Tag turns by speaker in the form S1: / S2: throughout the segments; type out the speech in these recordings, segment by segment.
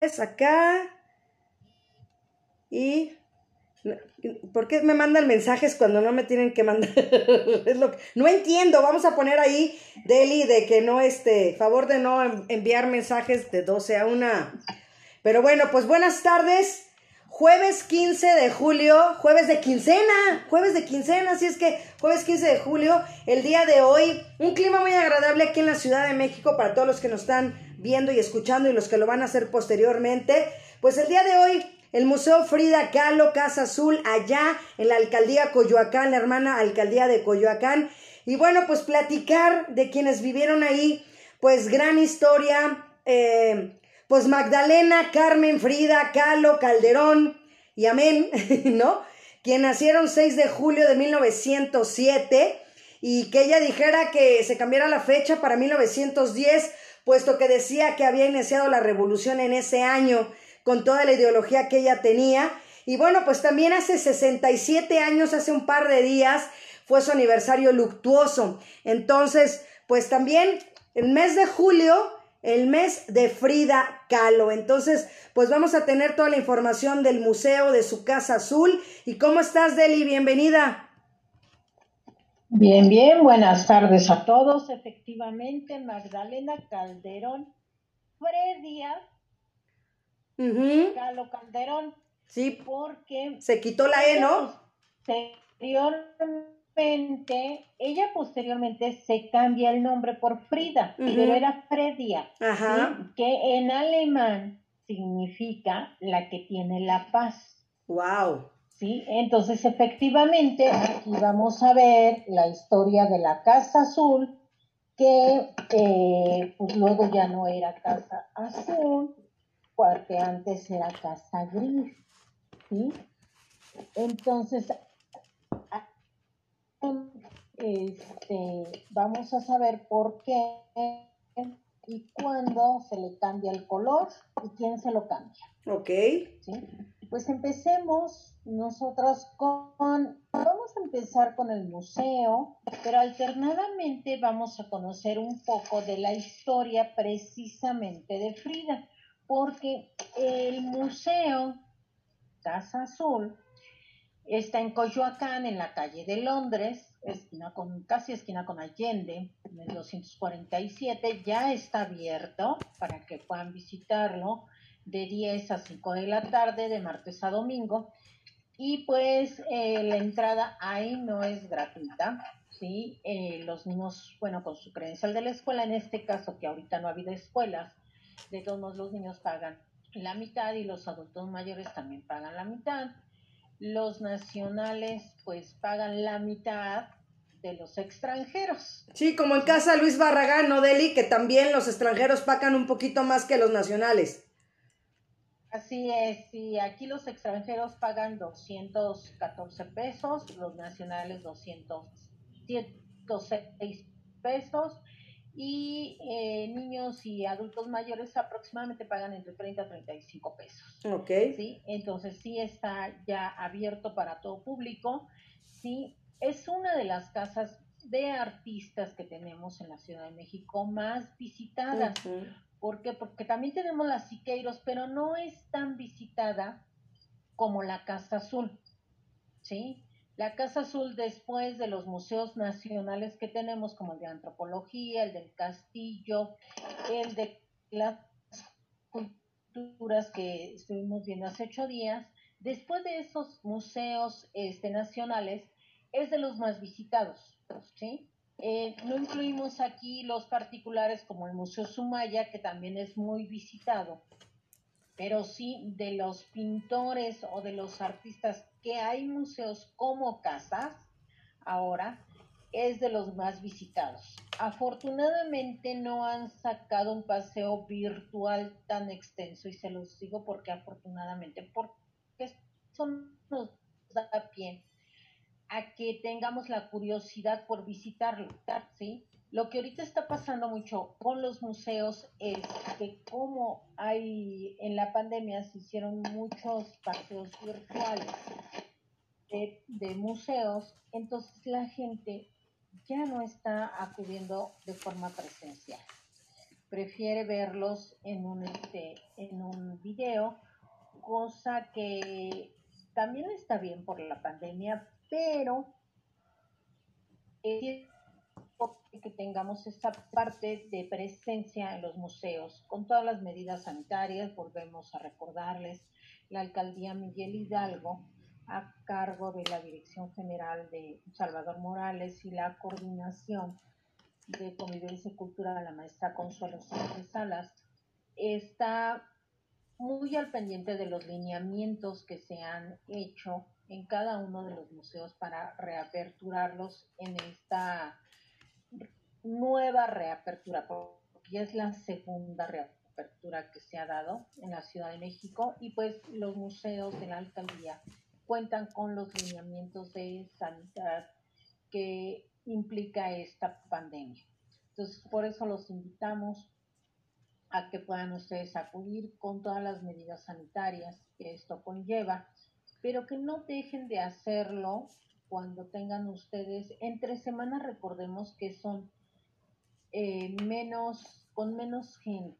S1: acá. Y ¿Por qué me mandan mensajes cuando no me tienen que mandar? es lo no entiendo. Vamos a poner ahí, Deli, de que no, este, favor de no enviar mensajes de 12 a 1. Pero bueno, pues buenas tardes. Jueves 15 de julio, jueves de quincena, jueves de quincena, así es que jueves 15 de julio, el día de hoy, un clima muy agradable aquí en la Ciudad de México para todos los que nos están viendo y escuchando y los que lo van a hacer posteriormente. Pues el día de hoy el Museo Frida Kahlo, Casa Azul, allá en la alcaldía Coyoacán, la hermana alcaldía de Coyoacán. Y bueno, pues platicar de quienes vivieron ahí, pues gran historia. Eh, pues Magdalena, Carmen, Frida, Kahlo, Calderón y Amén, ¿no? Quien nacieron 6 de julio de 1907 y que ella dijera que se cambiara la fecha para 1910, puesto que decía que había iniciado la revolución en ese año con toda la ideología que ella tenía. Y bueno, pues también hace 67 años, hace un par de días, fue su aniversario luctuoso. Entonces, pues también el mes de julio, el mes de Frida Kahlo. Entonces, pues vamos a tener toda la información del museo, de su Casa Azul. ¿Y cómo estás, Deli? Bienvenida.
S2: Bien, bien, buenas tardes a todos. Efectivamente, Magdalena Calderón Díaz Calo Calderón.
S1: Sí.
S2: Porque.
S1: Se quitó la E, ¿no?
S2: Posteriormente, ella posteriormente se cambia el nombre por Frida, pero era Fredia,
S1: Ajá.
S2: que en alemán significa la que tiene la paz.
S1: Wow.
S2: Sí, entonces efectivamente aquí vamos a ver la historia de la Casa Azul, que eh, pues luego ya no era Casa Azul, porque antes era casa gris, ¿sí? Entonces, este, vamos a saber por qué y cuándo se le cambia el color y quién se lo cambia.
S1: Ok.
S2: ¿Sí? Pues empecemos nosotros con, vamos a empezar con el museo, pero alternadamente vamos a conocer un poco de la historia precisamente de Frida porque el museo Casa Azul está en Coyoacán, en la calle de Londres, esquina con, casi esquina con Allende, en el 247, ya está abierto para que puedan visitarlo de 10 a 5 de la tarde, de martes a domingo. Y pues eh, la entrada ahí no es gratuita, ¿sí? Eh, los niños, bueno, con su credencial de la escuela, en este caso que ahorita no ha habido escuelas, de todos modos los niños pagan la mitad y los adultos mayores también pagan la mitad. Los nacionales pues pagan la mitad de los extranjeros.
S1: Sí, como en casa Luis Barragán, ¿no, Deli? Que también los extranjeros pagan un poquito más que los nacionales.
S2: Así es, sí, aquí los extranjeros pagan 214 pesos, los nacionales 206 pesos y eh, niños y adultos mayores aproximadamente pagan entre 30 a 35 pesos.
S1: Ok.
S2: ¿sí? Entonces sí está ya abierto para todo público. Sí, es una de las casas de artistas que tenemos en la Ciudad de México más visitadas. ¿Por qué? Porque también tenemos las Siqueiros, pero no es tan visitada como la Casa Azul. ¿Sí? La Casa Azul, después de los museos nacionales que tenemos, como el de antropología, el del castillo, el de las culturas que estuvimos viendo hace ocho días, después de esos museos este, nacionales, es de los más visitados. Eh, no incluimos aquí los particulares como el Museo Sumaya, que también es muy visitado, pero sí de los pintores o de los artistas que hay museos como casas ahora es de los más visitados. Afortunadamente no han sacado un paseo virtual tan extenso y se los digo porque afortunadamente, porque eso nos da pie a que tengamos la curiosidad por visitarlo, ¿sí? Lo que ahorita está pasando mucho con los museos es que como hay en la pandemia se hicieron muchos paseos virtuales de, museos, entonces la gente ya no está acudiendo de forma presencial. prefiere verlos en un, este, en un video, cosa que también está bien por la pandemia, pero es que tengamos esta parte de presencia en los museos, con todas las medidas sanitarias, volvemos a recordarles, la alcaldía Miguel Hidalgo a cargo de la Dirección General de Salvador Morales y la coordinación de convivencia cultural, la maestra Consuelo Sánchez Salas, está muy al pendiente de los lineamientos que se han hecho en cada uno de los museos para reaperturarlos en esta nueva reapertura, porque ya es la segunda reapertura que se ha dado en la Ciudad de México y pues los museos de la alcaldía cuentan con los lineamientos de sanidad que implica esta pandemia. Entonces, por eso los invitamos a que puedan ustedes acudir con todas las medidas sanitarias que esto conlleva, pero que no dejen de hacerlo cuando tengan ustedes, entre semanas recordemos que son eh, menos, con menos gente,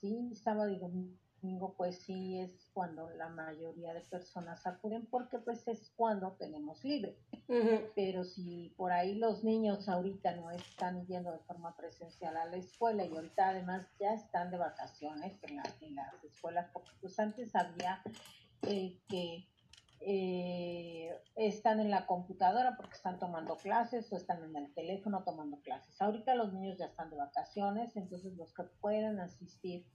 S2: ¿sí? Sábado y domingo pues sí es cuando la mayoría de personas acuden porque pues es cuando tenemos libre. Pero si por ahí los niños ahorita no están yendo de forma presencial a la escuela y ahorita además ya están de vacaciones en, las escuelas, porque pues antes había eh, que eh, están en la computadora porque están tomando clases o están en el teléfono tomando clases. Ahorita los niños ya están de vacaciones, entonces los que pueden asistir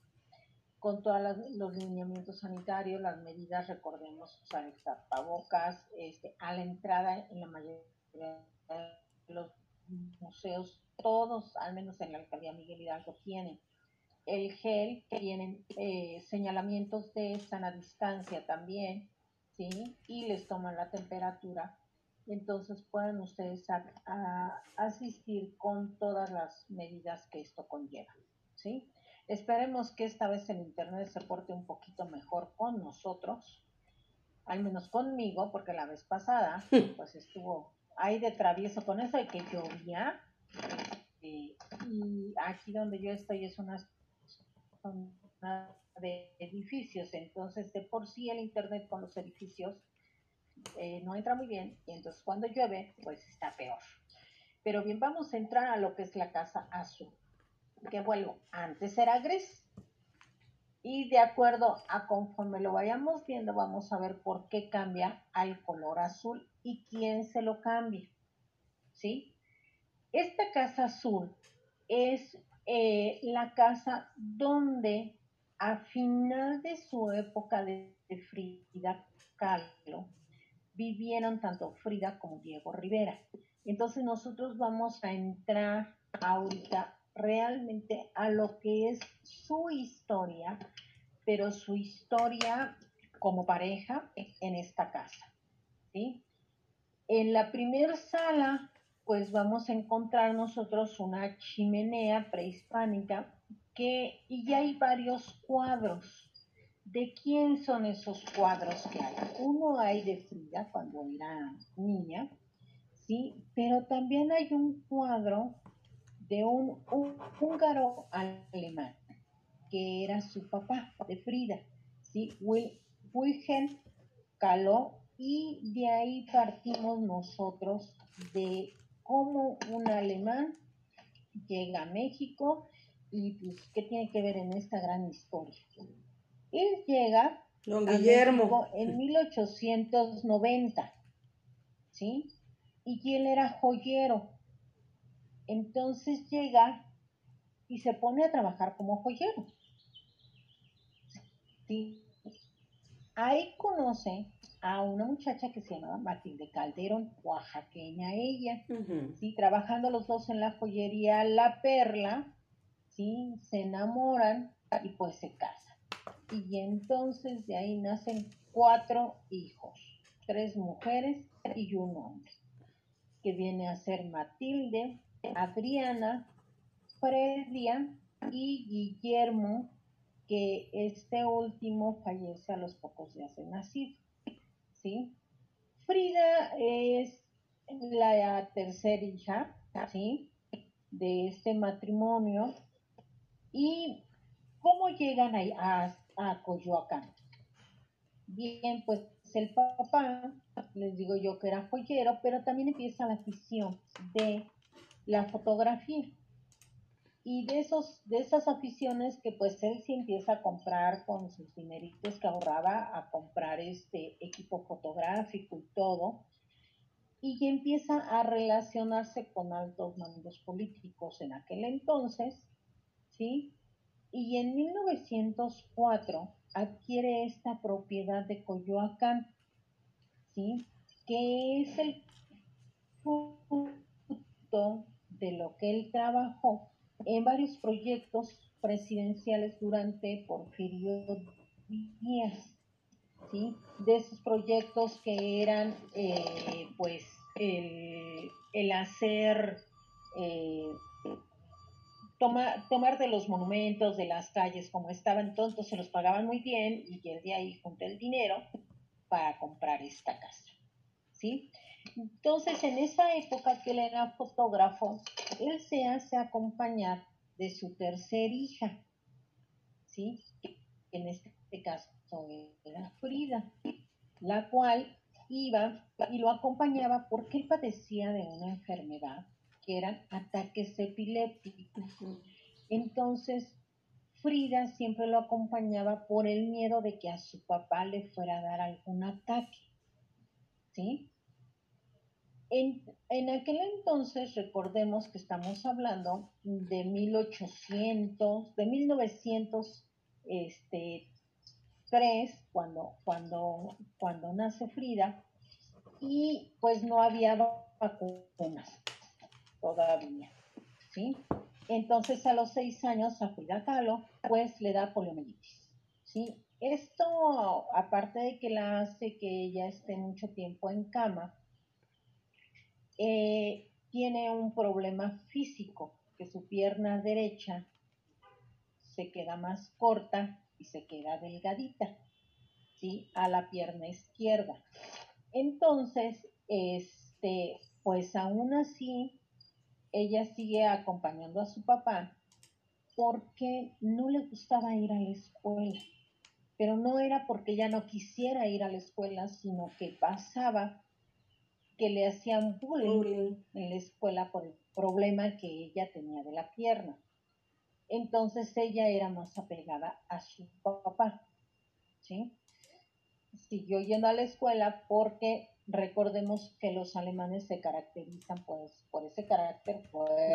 S2: con todos los lineamientos sanitarios, las medidas, recordemos usar el tapabocas, este, a la entrada en la mayoría de los museos, todos, al menos en la alcaldía Miguel Hidalgo, tienen el gel, tienen eh, señalamientos de sana distancia también, ¿sí? Y les toman la temperatura. Entonces pueden ustedes asistir con todas las medidas que esto conlleva, ¿sí? Esperemos que esta vez el Internet se porte un poquito mejor con nosotros, al menos conmigo, porque la vez pasada pues estuvo ahí de travieso con eso de que llovía. Este, y aquí donde yo estoy es una zona de edificios, entonces de por sí el Internet con los edificios eh, no entra muy bien y entonces cuando llueve pues está peor. Pero bien, vamos a entrar a lo que es la casa azul que vuelvo, antes era gris. Y de acuerdo a conforme lo vayamos viendo, vamos a ver por qué cambia al color azul y quién se lo cambia. ¿Sí? Esta casa azul es eh, la casa donde a final de su época de, Frida Kahlo vivieron tanto Frida como Diego Rivera. Entonces nosotros vamos a entrar ahorita realmente a lo que es su historia, pero su historia como pareja en esta casa. ¿sí? En la primera sala, pues vamos a encontrar nosotros una chimenea prehispánica que, y hay varios cuadros. ¿De quién son esos cuadros que hay? Uno hay de Frida cuando era niña, ¿sí? Pero también hay un cuadro de un, húngaro alemán, que era su papá de Frida, ¿sí? Wilhelm Caló, y de ahí partimos nosotros de cómo un alemán llega a México y pues qué tiene que ver en esta gran historia. Él llega
S1: Don Guillermo.
S2: en 1890, ¿sí? Y él era joyero, entonces llega y se pone a trabajar como joyero. ¿Sí? Ahí conoce a una muchacha que se llamaba Matilde Calderón, oaxaqueña ella, ¿sí? Trabajando los dos en la joyería La Perla, ¿sí? Se enamoran y pues se casan. Y entonces de ahí nacen cuatro hijos, tres mujeres y un hombre, que viene a ser Matilde, Adriana, Fredia y Guillermo, que este último fallece a los pocos días de nacido. ¿sí? Frida es la tercera hija ¿sí? de este matrimonio ¿Y cómo llegan a, a Coyoacán? Bien, pues el papá, les digo yo que era joyero, pero también empieza la afición de la fotografía. Y de, esos, de esas aficiones que pues él sí empieza a comprar con sus dineritos que ahorraba, a comprar este equipo fotográfico y todo, y empieza a relacionarse con altos mandos políticos en aquel entonces, ¿sí? Y en 1904 adquiere esta propiedad de Coyoacán, ¿sí? Que es el fruto de lo que él trabajó en varios proyectos presidenciales durante Porfirio Díaz, ¿sí? De esos proyectos que eran, eh, pues, el, hacer... Eh, tomar de los monumentos, de las calles como estaban, entonces se los pagaban muy bien y él de ahí junté el dinero para comprar esta casa. ¿Sí? Entonces, en esa época que él era fotógrafo, él se hace acompañar de su tercer hija, ¿sí? En este caso era Frida, la cual iba y lo acompañaba porque él padecía de una enfermedad que eran ataques epilépticos. Entonces, Frida siempre lo acompañaba por el miedo de que a su papá le fuera a dar algún ataque. ¿Sí? En, en, aquel entonces, recordemos que estamos hablando de 1800, de 1903, este, cuando, cuando, cuando nace Frida, y pues no había vacunas todavía, ¿sí? Entonces a los seis años a Frida pues le da poliomielitis, ¿sí? Esto, aparte de que la hace que ella esté mucho tiempo en cama, eh, tiene un problema físico, que su pierna derecha se queda más corta y se queda delgadita, ¿sí? A la pierna izquierda. Entonces, este, pues aún así, ella sigue acompañando a su papá porque no le gustaba ir a la escuela. Pero no era porque ella no quisiera ir a la escuela, sino que pasaba que le hacían bullying en la escuela por el problema que ella tenía de la pierna. Entonces ella era más apegada a su papá, ¿sí? Siguió yendo a la escuela porque recordemos que los alemanes se caracterizan pues, por ese carácter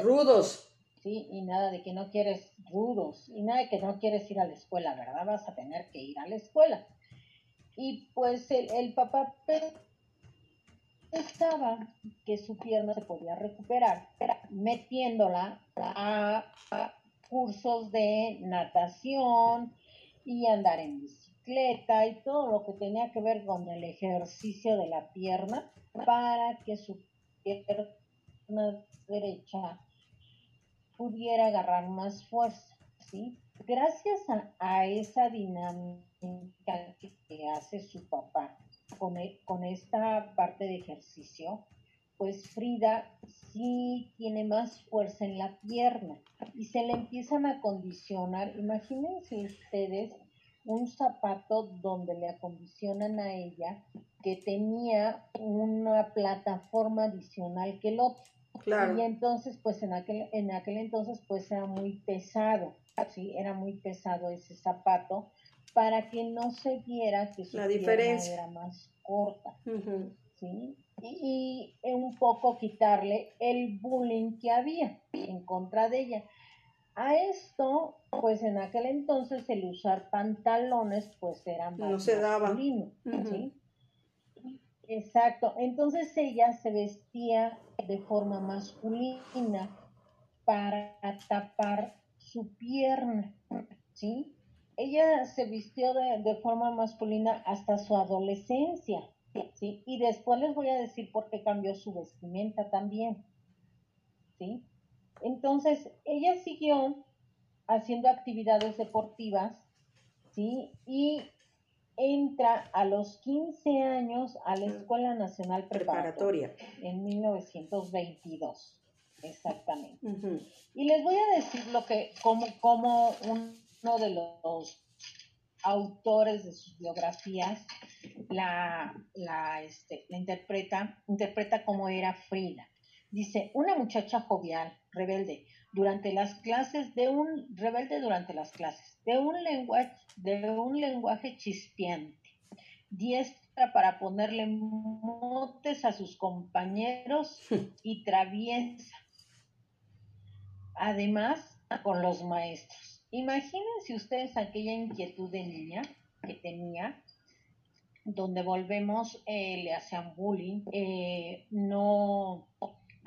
S1: rudos.
S2: Sí, y nada de que no quieres rudos, y nada de que no quieres ir a la escuela, ¿verdad? Vas a tener que ir a la escuela. Y pues el, el papá pensaba que su pierna se podía recuperar metiéndola a, a cursos de natación y andar en bici y todo lo que tenía que ver con el ejercicio de la pierna para que su pierna derecha pudiera agarrar más fuerza, ¿sí? Gracias a, esa dinámica que hace su papá con, e, con esta parte de ejercicio, pues Frida sí tiene más fuerza en la pierna y se le empiezan a condicionar. Imagínense ustedes un zapato donde le acondicionan a ella que tenía una plataforma adicional que el otro. Claro. Y entonces, pues en aquel, en aquel entonces, pues era muy pesado, ¿sí? Era muy pesado ese zapato para que no se viera que su La diferencia era más corta, ¿sí? Y, y, un poco quitarle el bullying que había en contra de ella. A esto, pues en aquel entonces el usar pantalones, pues era más
S1: no se daba.
S2: ¿sí? Exacto. Entonces ella se vestía de forma masculina para tapar su pierna, ¿sí? Ella se vistió de, de forma masculina hasta su adolescencia, ¿sí? Y después les voy a decir por qué cambió su vestimenta también, ¿sí? Entonces, ella siguió haciendo actividades deportivas, ¿sí? Y entra a los 15 años a la Escuela Nacional Preparatoria, en 1922, exactamente. Y les voy a decir lo que, como, como uno de los autores de sus biografías la, la, este, la interpreta, interpreta cómo era Frida. Dice, una muchacha jovial, rebelde, durante las clases, de un rebelde durante las clases, de un lenguaje, de un lenguaje chispeante, diestra para ponerle motes a sus compañeros y traviesa. Además, con los maestros. Imagínense ustedes aquella inquietud de niña que tenía, donde volvemos, eh, le hacían bullying, eh, no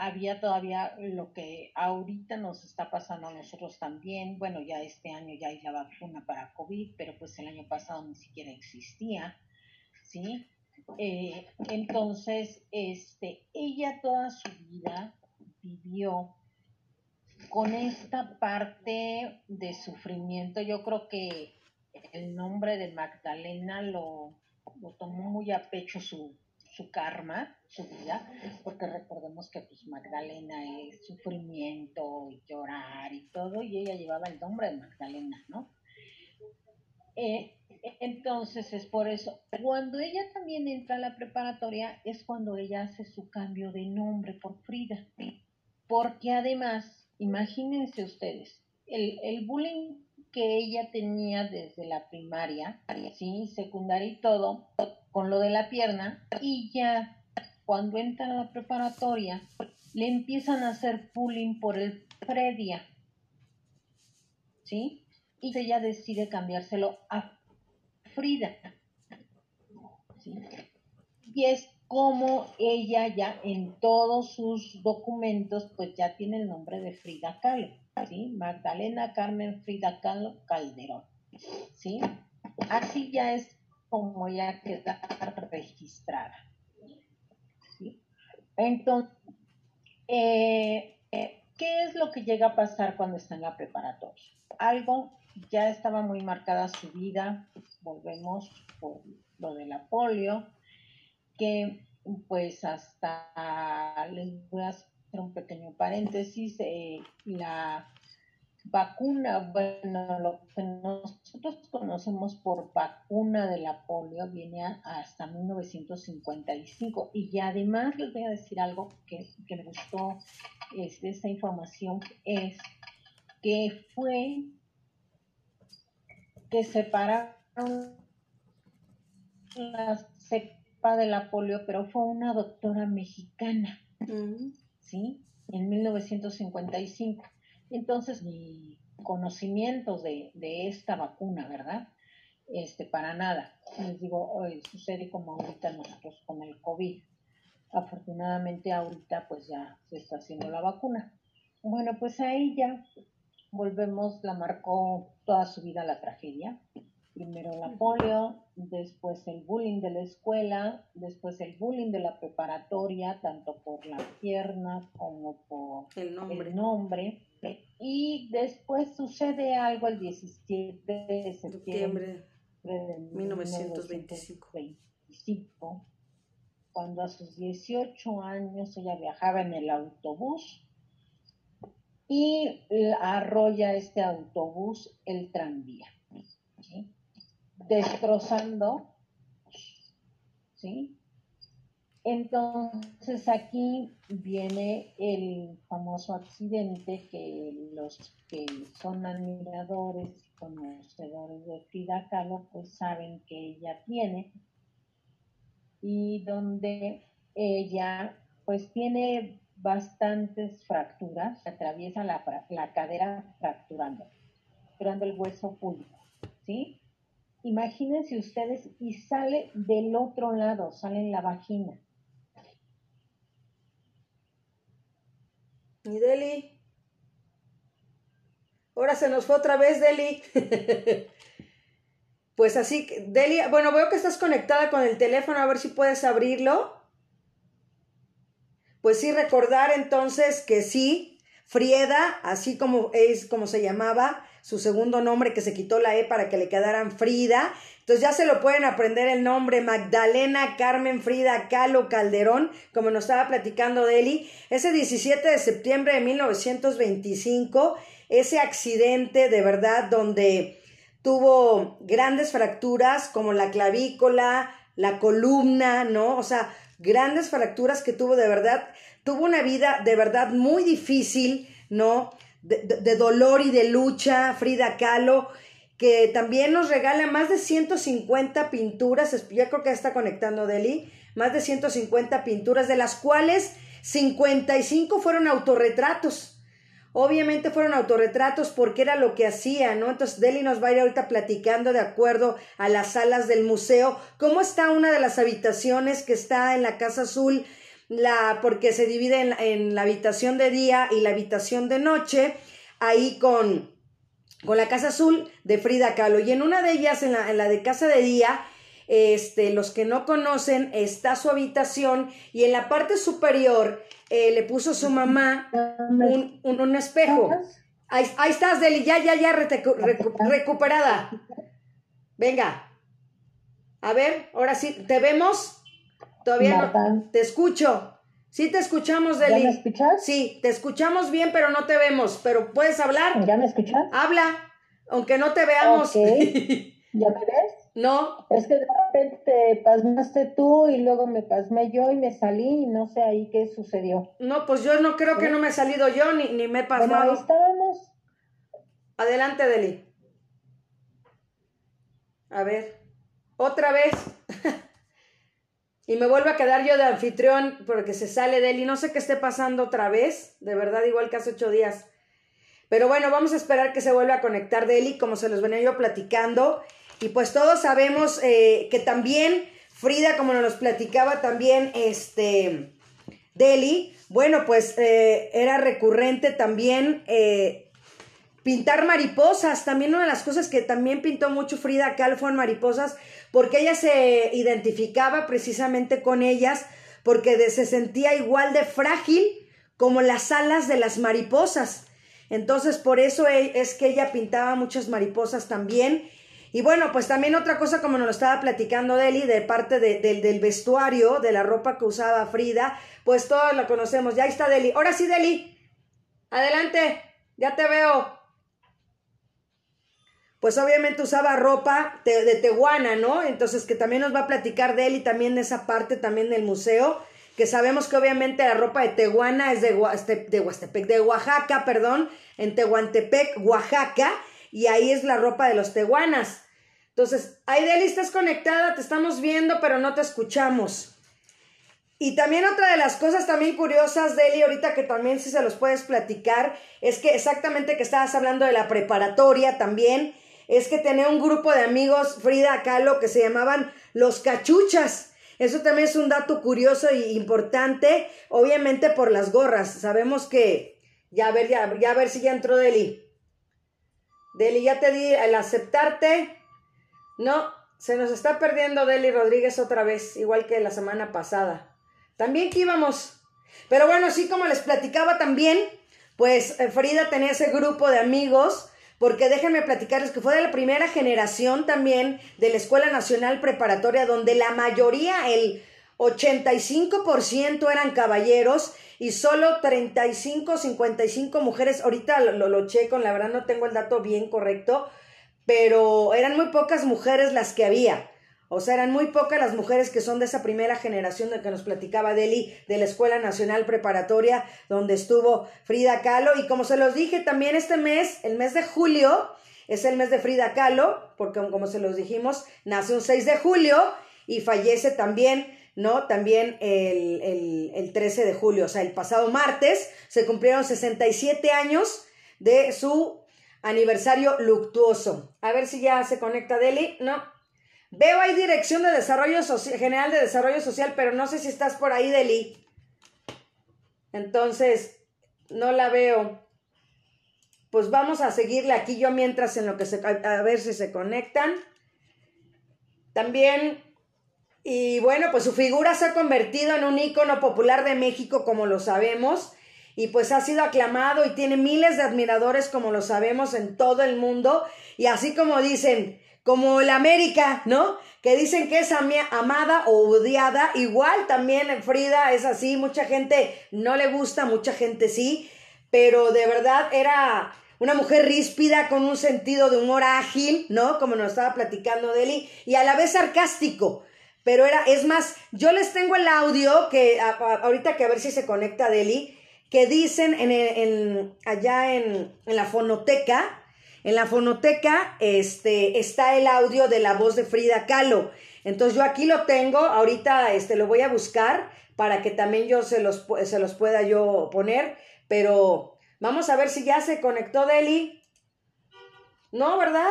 S2: había todavía lo que ahorita nos está pasando a nosotros también. Bueno, ya este año ya hay la vacuna para COVID, pero pues el año pasado ni siquiera existía, ¿sí? Eh, entonces, este, ella toda su vida vivió con esta parte de sufrimiento. Yo creo que el nombre de Magdalena lo, lo tomó muy a pecho su, su karma, su vida, porque recordemos que pues Magdalena es sufrimiento y llorar y todo, y ella llevaba el nombre de Magdalena, ¿no? Eh, entonces es por eso. Cuando ella también entra a la preparatoria es cuando ella hace su cambio de nombre por Frida, porque además, imagínense ustedes, el, el bullying que ella tenía desde la primaria, sí, secundaria y todo, con lo de la pierna, y ya cuando entra a la preparatoria, le empiezan a hacer pulling por el predia, ¿sí? Y ella decide cambiárselo a Frida, ¿sí? Y es como ella ya en todos sus documentos, pues ya tiene el nombre de Frida Kahlo. ¿sí? Magdalena Carmen Frida Calderón, ¿sí? Así ya es como ya queda registrada. Entonces, eh, eh, ¿qué es lo que llega a pasar cuando está en la preparatoria? Algo ya estaba muy marcada su vida, volvemos por lo de la polio, que pues hasta les voy a un pequeño paréntesis, eh, la vacuna, bueno, lo que nosotros conocemos por vacuna de la polio viene hasta 1955 y además les voy a decir algo que, me gustó es, de esta información, es que fue que separaron la cepa de la polio, pero fue una doctora mexicana. Mm. ¿sí? En 1955. Entonces, mi conocimientos de, esta vacuna, ¿verdad? Este, para nada. Les digo, sucede como ahorita nosotros con el COVID. Afortunadamente ahorita pues ya se está haciendo la vacuna. Bueno, pues ahí ya volvemos, la marcó toda su vida la tragedia primero la polio, después el bullying de la escuela, después el bullying de la preparatoria, tanto por la pierna como por el nombre. Y después sucede algo el 17 de septiembre de 1925. cuando a sus 18 años ella viajaba en el autobús y arrolla este autobús el tranvía. ¿sí? destrozando, ¿sí? Entonces aquí viene el famoso accidente que los que son admiradores y conocedores de Frida Kahlo pues saben que ella tiene y donde ella pues tiene bastantes fracturas, atraviesa la, la cadera fracturando, fracturando el hueso público, ¿sí? Imagínense ustedes y sale del otro lado, sale en la vagina.
S1: ¿Y Deli? Ahora se nos fue otra vez, Deli. pues así, Deli, bueno, veo que estás conectada con el teléfono, a ver si puedes abrirlo. Pues sí, recordar entonces que sí, Frieda, así como es como se llamaba, su segundo nombre que se quitó la E para que le quedaran Frida. Entonces ya se lo pueden aprender el nombre Magdalena Carmen Frida Calo Calderón, como nos estaba platicando Deli. Ese 17 de septiembre de 1925, ese accidente de verdad donde tuvo grandes fracturas como la clavícula, la columna, ¿no? O sea, grandes fracturas que tuvo de verdad. Tuvo una vida de verdad muy difícil, ¿no? De, dolor y de lucha, Frida Kahlo, que también nos regala más de 150 pinturas, ya creo que está conectando Deli, más de 150 pinturas, de las cuales 55 fueron autorretratos. Obviamente fueron autorretratos porque era lo que hacía, ¿no? Entonces Deli nos va a ir ahorita platicando de acuerdo a las salas del museo, cómo está una de las habitaciones que está en la Casa Azul, la, porque se divide en, la habitación de día y la habitación de noche, ahí con, con la Casa Azul de Frida Kahlo. Y en una de ellas, en la, en la de Casa de Día, este, los que no conocen, está su habitación y en la parte superior eh, le puso su mamá un, un, espejo. Ahí, ahí, estás, Deli, ya, ya, ya recuperada. Venga. A ver, ahora sí, ¿te vemos? Todavía no. Te escucho. Sí te escuchamos, Deli.
S2: ¿Ya me escuchas?
S1: Sí, te escuchamos bien, pero no te vemos. ¿Pero puedes hablar?
S2: ¿Ya me escuchas?
S1: Habla, aunque no te veamos.
S2: ¿Ya me ves?
S1: No.
S2: Es que de repente pasmaste tú y luego me pasmé yo y me salí y no sé ahí qué sucedió.
S1: No, pues yo no creo que no me he salido yo ni, ni me he pasmado.
S2: Bueno, ahí estábamos.
S1: Adelante, Deli. A ver, otra vez. y me vuelvo a quedar yo de anfitrión porque se sale Deli. No sé qué esté pasando otra vez. De verdad, igual que hace ocho días. Pero bueno, vamos a esperar que se vuelva a conectar Deli, como se los venía yo platicando. Y pues todos sabemos eh, que también Frida, como nos platicaba también este Deli, bueno, pues eh, era recurrente también eh, pintar mariposas. También una de las cosas que también pintó mucho Frida Kahlo fueron mariposas, porque ella se identificaba precisamente con ellas, porque se sentía igual de frágil como las alas de las mariposas. Entonces, por eso e, es que ella pintaba muchas mariposas también y bueno, pues también otra cosa, como nos lo estaba platicando Deli, de parte del vestuario, de la ropa que usaba Frida, pues todos lo conocemos. Ya está Deli. Ahora sí, Deli. Adelante. Ya te veo. Pues obviamente usaba ropa de, Tehuana, ¿no? Entonces que también nos va a platicar Deli también de esa parte también del museo que sabemos que obviamente la ropa de Tehuana es de, de Huastepec, de Oaxaca, perdón, en Tehuantepec, Oaxaca, y ahí es la ropa de los tehuanas. Entonces, Aideli, estás conectada, te estamos viendo, pero no te escuchamos. Y también otra de las cosas también curiosas, Deli, ahorita que también si se los puedes platicar, es que exactamente que estabas hablando de la preparatoria también, es que tenía un grupo de amigos, Frida Kahlo, que se llamaban los cachuchas. Eso también es un dato curioso e importante, obviamente por las gorras. Sabemos que, ya a ver, ya, ya a ver si ya entró Deli. Deli, ya te di el aceptarte, no, se nos está perdiendo Deli Rodríguez otra vez, igual que la semana pasada. También que íbamos. Pero bueno, sí, como les platicaba también, pues eh, Frida tenía ese grupo de amigos, porque déjenme platicarles que fue de la primera generación también de la Escuela Nacional Preparatoria, donde la mayoría, el 85% eran caballeros y solo 35, 55 mujeres. Ahorita lo, lo, lo checo, la verdad no tengo el dato bien correcto, pero eran muy pocas mujeres las que había. O sea, eran muy pocas las mujeres que son de esa primera generación de que nos platicaba Deli de la Escuela Nacional Preparatoria, donde estuvo Frida Kahlo. Y como se los dije, también este mes, el mes de julio, es el mes de Frida Kahlo, porque como se los dijimos, nace un 6 de julio y fallece también, ¿no? También el, el, el 13 de julio, o sea, el pasado martes se cumplieron 67 años de su aniversario luctuoso. A ver si ya se conecta Deli. No. Veo ahí Dirección de Desarrollo Social, General de Desarrollo Social, pero no sé si estás por ahí, Deli. Entonces, no la veo. Pues vamos a seguirle aquí yo mientras en lo que se... A ver si se conectan. También... Y bueno, pues su figura se ha convertido en un ícono popular de México, como lo sabemos y pues ha sido aclamado y tiene miles de admiradores como lo sabemos en todo el mundo y así como dicen, como el América, ¿no? Que dicen que es amada o odiada, igual también Frida es así, mucha gente no le gusta, mucha gente sí, pero de verdad era una mujer ríspida con un sentido de humor ágil, ¿no? Como nos estaba platicando Deli, y a la vez sarcástico. Pero era, es más, yo les tengo el audio que ahorita que a ver si se conecta Deli, que dicen en, allá en, la fonoteca, en la fonoteca este, está el audio de la voz de Frida Kahlo. Entonces yo aquí lo tengo, ahorita este, lo voy a buscar para que también yo se los, se los pueda yo poner, pero vamos a ver si ya se conectó Deli. No, ¿verdad?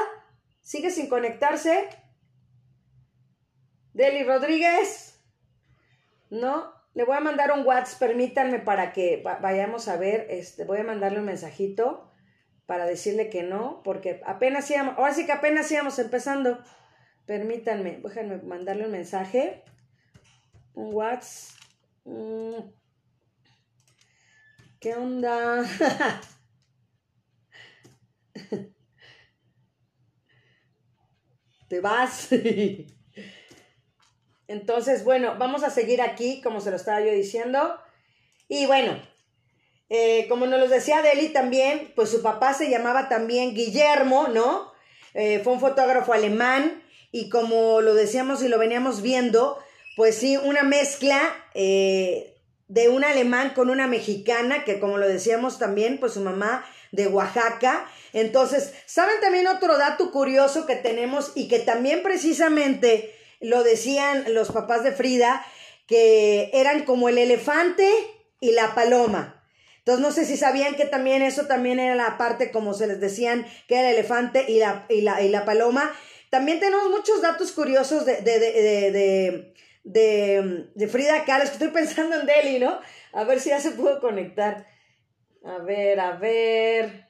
S1: Sigue sin conectarse. Deli Rodríguez. No, le voy a mandar un WhatsApp, permítanme para que vayamos a ver, este, voy a mandarle un mensajito para decirle que no, porque apenas íbamos, ahora sí que apenas íbamos empezando. Permítanme, déjenme mandarle un mensaje, un WhatsApp. ¿Qué onda? Te vas. Entonces, bueno, vamos a seguir aquí, como se lo estaba yo diciendo. Y bueno, eh, como nos lo decía Deli también, pues su papá se llamaba también Guillermo, ¿no? Eh, fue un fotógrafo alemán y como lo decíamos y lo veníamos viendo, pues sí, una mezcla eh, de un alemán con una mexicana, que como lo decíamos también, pues su mamá de Oaxaca. Entonces, ¿saben también otro dato curioso que tenemos y que también precisamente lo decían los papás de Frida, que eran como el elefante y la paloma. Entonces no sé si sabían que también eso también era la parte como se les decían que era el elefante y la, y la, y la paloma. También tenemos muchos datos curiosos de, de, de, de, de Frida Kahlo. estoy pensando en Delhi, ¿no? A ver si ya se pudo conectar. A ver, a ver.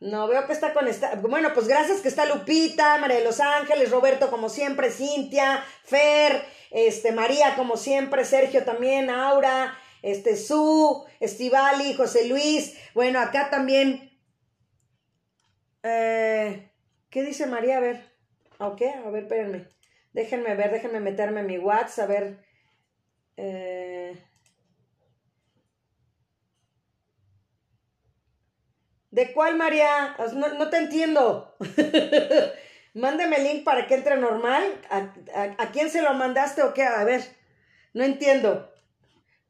S1: No, veo que está con. Bueno, pues gracias que está Lupita, María de los Ángeles, Roberto como siempre, Cintia, Fer, este, María como siempre, Sergio también, Aura, este, Su, Estivali, José Luis. Bueno, acá también. Eh, ¿Qué dice María? A ver. ¿Ok? A ver, espérenme. Déjenme ver, déjenme meterme en mi WhatsApp, a ver. Eh. ¿De cuál, María? No, te entiendo. Mándeme el link para que entre normal. ¿A, quién se lo mandaste o qué? A ver, no entiendo.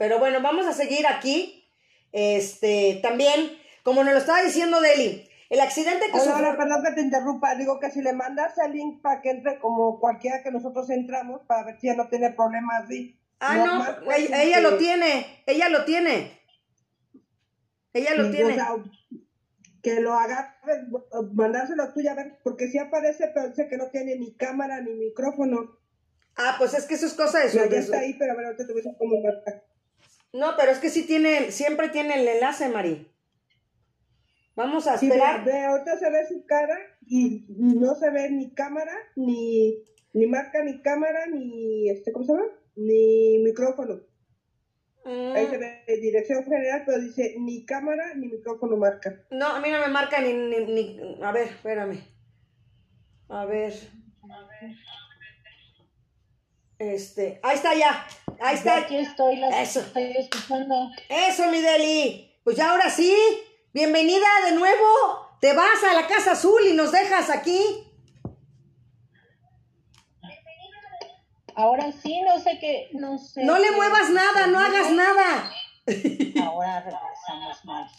S1: Pero bueno, vamos a seguir aquí. Este, también, como nos lo estaba diciendo Deli, el accidente que
S3: Hola, perdón que te interrumpa. Digo que si le mandas el link para que entre como cualquiera que nosotros entramos, para ver si ya no tiene problemas así.
S1: Ah, no, ella, lo tiene, ella lo tiene. Ella lo tiene
S3: que lo haga, mandárselo tuya a ver, porque si aparece, pero dice que no tiene ni cámara ni micrófono.
S1: Ah, pues es que eso es cosa de su.
S3: No, está ahí, pero a ver, ahorita te voy a cómo
S1: No, pero es que sí tiene, siempre tiene el enlace, Mari. Vamos a esperar.
S3: Ve, ahorita se ve su cara y no se ve ni cámara, ni, ni marca, ni cámara, ni este, ¿cómo se llama? Ni micrófono. Ahí se mm. ve dirección general, pero dice ni cámara ni micrófono marca.
S1: No, a mí no me marca ni, ni, ni... A ver, espérame. A ver. A ver. Este, ahí está ya. Ahí está.
S2: aquí estoy, la Eso. estoy escuchando.
S1: Eso, mi Deli. Pues ya ahora sí. Bienvenida de nuevo. Te vas a la Casa Azul y nos dejas aquí.
S2: Ahora sí, no sé qué, no sé.
S1: No le muevas nada, no hagas nada.
S2: Ahora regresamos más.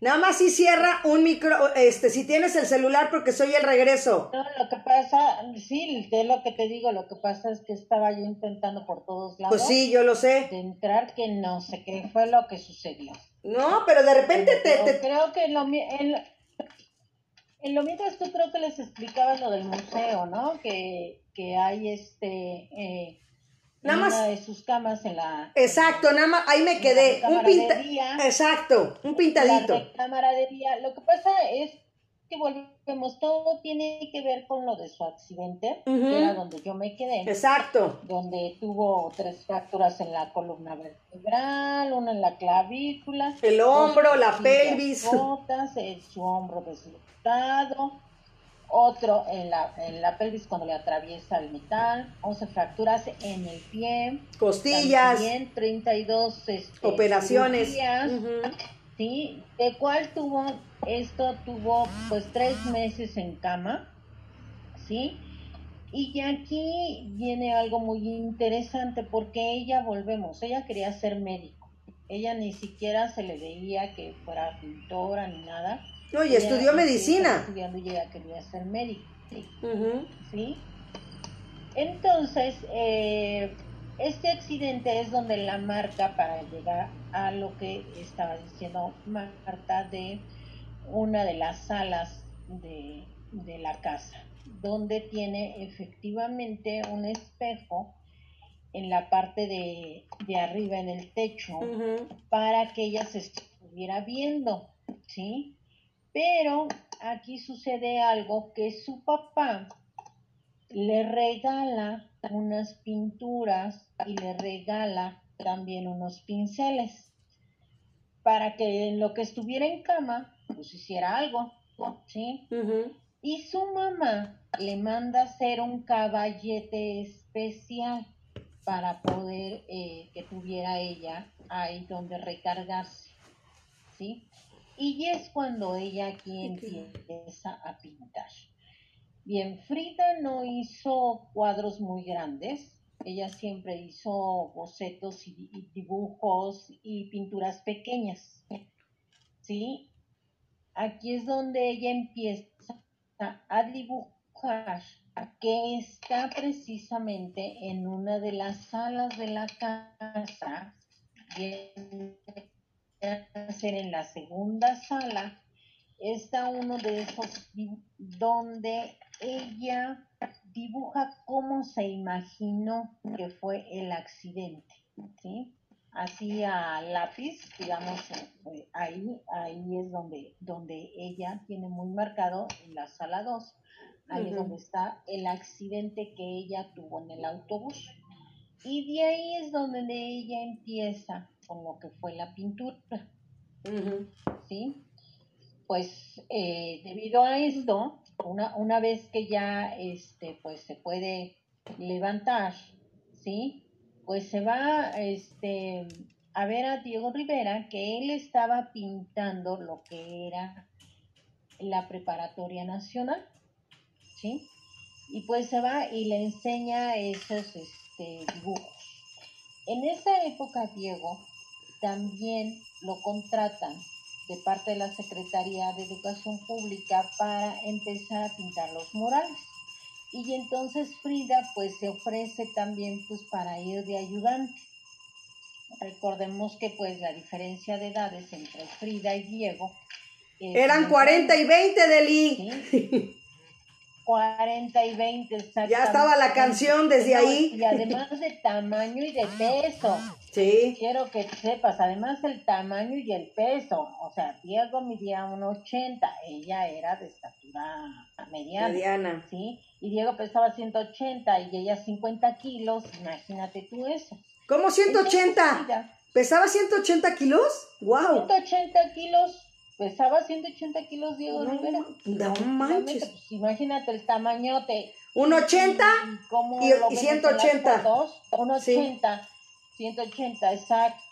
S1: Nada más si cierra un micro, este, si tienes el celular porque soy el regreso.
S2: No, lo que pasa, sí, de lo que te digo, lo que pasa es que estaba yo intentando por todos lados.
S1: Pues sí, yo lo sé.
S2: De entrar que no sé qué fue lo que sucedió.
S1: No, pero de repente te,
S2: Creo que en lo, en, en lo mientras tú creo que les explicabas lo del museo, ¿no? Que que hay este eh, nada más una de sus camas en la
S1: exacto nada más ahí me quedé un pinta exacto un pintadito
S2: la camaradería lo que pasa es que volvemos, todo tiene que ver con lo de su accidente, que era donde yo me quedé.
S1: Exacto.
S2: Donde tuvo tres fracturas en la columna vertebral, una en la clavícula.
S1: El hombro, la pelvis.
S2: Botas, su hombro deslocado. Otro en la, en la pelvis cuando le atraviesa el metal. 11 fracturas en el pie.
S1: Costillas.
S2: También 32 este,
S1: operaciones.
S2: ¿sí? De cual tuvo, esto tuvo pues tres meses en cama, ¿sí? Y aquí viene algo muy interesante porque ella, volvemos, ella quería ser médico. Ella ni siquiera se le veía que fuera pintora ni nada.
S1: No, y estudió medicina.
S2: Estudiando y ella quería ser médico. ¿Sí? Entonces, eh, este accidente es donde la marca para llegar a lo que estaba diciendo Marta de una de las salas de, la casa, donde tiene efectivamente un espejo en la parte de, arriba en el techo para que ella se estuviera viendo, ¿sí? Pero aquí sucede algo que su papá le regala unas pinturas y le regala también unos pinceles para que en lo que estuviera en cama pues hiciera algo, ¿sí? Y su mamá le manda hacer un caballete especial para poder eh, que tuviera ella ahí donde recargarse, ¿sí? Y es cuando ella aquí empieza a pintar. Bien, Frida no hizo cuadros muy grandes, ella siempre hizo bocetos y, dibujos y pinturas pequeñas, ¿sí? Aquí es donde ella empieza a dibujar que está precisamente en una de las salas de la casa, ser en la segunda sala, está uno de esos donde ella dibuja cómo se imaginó que fue el accidente, ¿sí? Así a lápiz, digamos, eh, ahí, ahí es donde, donde ella tiene muy marcado en la sala 2, ahí es donde está el accidente que ella tuvo en el autobús. Y de ahí es donde ella empieza con lo que fue la pintura, ¿sí? Pues eh, debido a esto, una, una vez que ya este, pues se puede levantar, ¿sí? Pues se va este, a ver a Diego Rivera que él estaba pintando lo que era la preparatoria nacional, ¿sí? Y pues se va y le enseña esos este, dibujos. En esa época Diego también lo contratan de parte de la Secretaría de Educación Pública para empezar a pintar los murales. Y entonces Frida pues se ofrece también pues para ir de ayudante. Recordemos que pues la diferencia de edades entre Frida y Diego
S1: eran 40 y 20 de
S2: ¿Sí? 40 y 20,
S1: Ya estaba la canción desde ahí.
S2: Y además de tamaño y de peso.
S1: Sí.
S2: Quiero que sepas, además del tamaño y el peso. O sea, Diego midía 1,80, ella era de estatura mediana.
S1: Mediana.
S2: Sí. Y Diego pesaba 180 y ella 50 kilos. Imagínate tú eso.
S1: ¿Cómo 180? ¿Pesaba 180 kilos? ¡Wow!
S2: 180 kilos pesaba 180 kilos Diego
S1: no,
S2: Rivera.
S1: No manches.
S2: Pues, imagínate el tamañote.
S1: Un 80 y, y, 180.
S2: 180, 180, exacto.